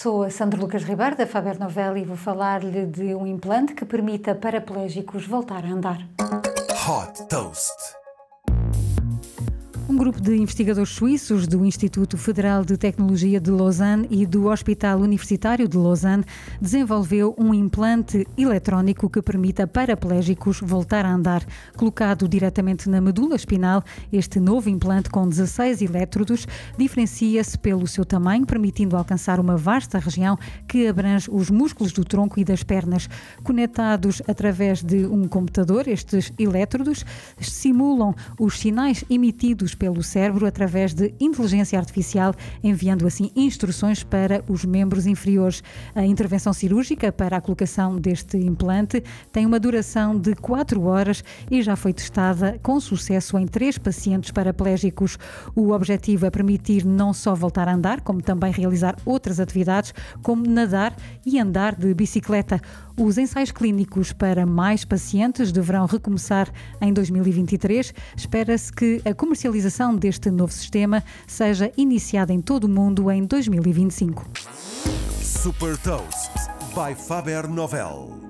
Sou a Sandra Lucas Ribeiro, da Faber Novel, e vou falar-lhe de um implante que permita paraplégicos voltar a andar. Hot Toast. Um grupo de investigadores suíços do Instituto Federal de Tecnologia de Lausanne e do Hospital Universitário de Lausanne desenvolveu um implante eletrónico que permita paraplégicos voltar a andar. Colocado diretamente na medula espinal, este novo implante com 16 elétrodos diferencia-se pelo seu tamanho, permitindo alcançar uma vasta região que abrange os músculos do tronco e das pernas. Conectados através de um computador, estes elétrodos simulam os sinais emitidos pelo cérebro através de inteligência artificial, enviando assim instruções para os membros inferiores. A intervenção cirúrgica para a colocação deste implante tem uma duração de 4 horas e já foi testada com sucesso em três pacientes paraplégicos. O objetivo é permitir não só voltar a andar, como também realizar outras atividades, como nadar e andar de bicicleta. Os ensaios clínicos para mais pacientes deverão recomeçar em 2023. Espera-se que a comercialização deste novo sistema seja iniciada em todo o mundo em 2025. Super Toast by Faber Novel.